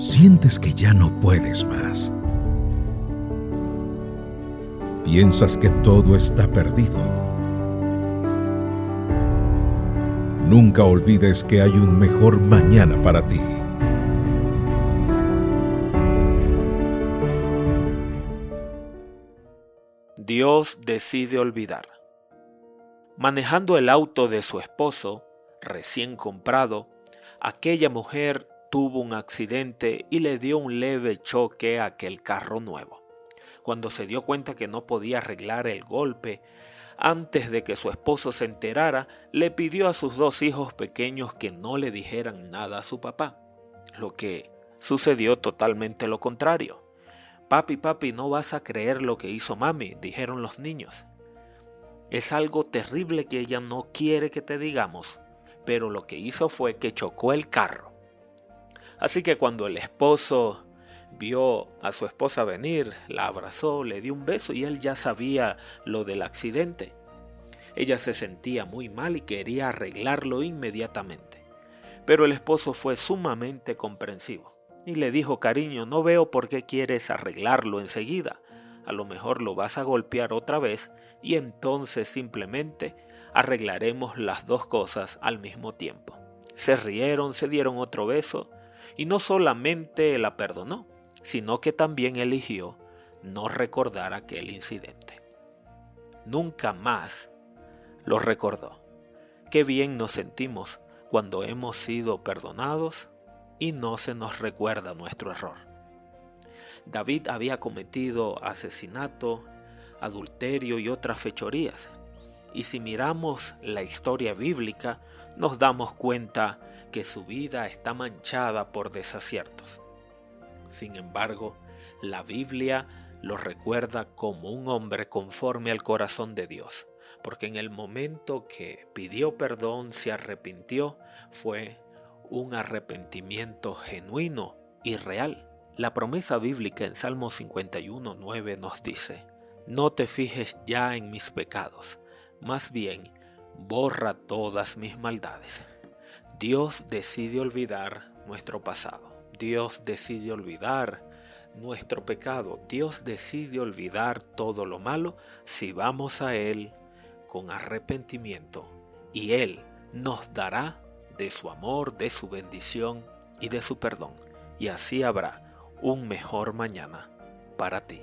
sientes que ya no puedes más. Piensas que todo está perdido. Nunca olvides que hay un mejor mañana para ti. Dios decide olvidar. Manejando el auto de su esposo, recién comprado, aquella mujer tuvo un accidente y le dio un leve choque a aquel carro nuevo. Cuando se dio cuenta que no podía arreglar el golpe, antes de que su esposo se enterara, le pidió a sus dos hijos pequeños que no le dijeran nada a su papá, lo que sucedió totalmente lo contrario. Papi, papi, no vas a creer lo que hizo mami, dijeron los niños. Es algo terrible que ella no quiere que te digamos, pero lo que hizo fue que chocó el carro. Así que cuando el esposo vio a su esposa venir, la abrazó, le dio un beso y él ya sabía lo del accidente. Ella se sentía muy mal y quería arreglarlo inmediatamente. Pero el esposo fue sumamente comprensivo y le dijo, cariño, no veo por qué quieres arreglarlo enseguida. A lo mejor lo vas a golpear otra vez y entonces simplemente arreglaremos las dos cosas al mismo tiempo. Se rieron, se dieron otro beso y no solamente la perdonó, sino que también eligió no recordar aquel incidente. Nunca más lo recordó. Qué bien nos sentimos cuando hemos sido perdonados y no se nos recuerda nuestro error. David había cometido asesinato, adulterio y otras fechorías. Y si miramos la historia bíblica, nos damos cuenta que su vida está manchada por desaciertos. Sin embargo, la Biblia lo recuerda como un hombre conforme al corazón de Dios, porque en el momento que pidió perdón, se arrepintió, fue un arrepentimiento genuino y real. La promesa bíblica en Salmo 51.9 nos dice, no te fijes ya en mis pecados, más bien borra todas mis maldades. Dios decide olvidar nuestro pasado. Dios decide olvidar nuestro pecado. Dios decide olvidar todo lo malo si vamos a Él con arrepentimiento y Él nos dará de su amor, de su bendición y de su perdón. Y así habrá un mejor mañana para ti.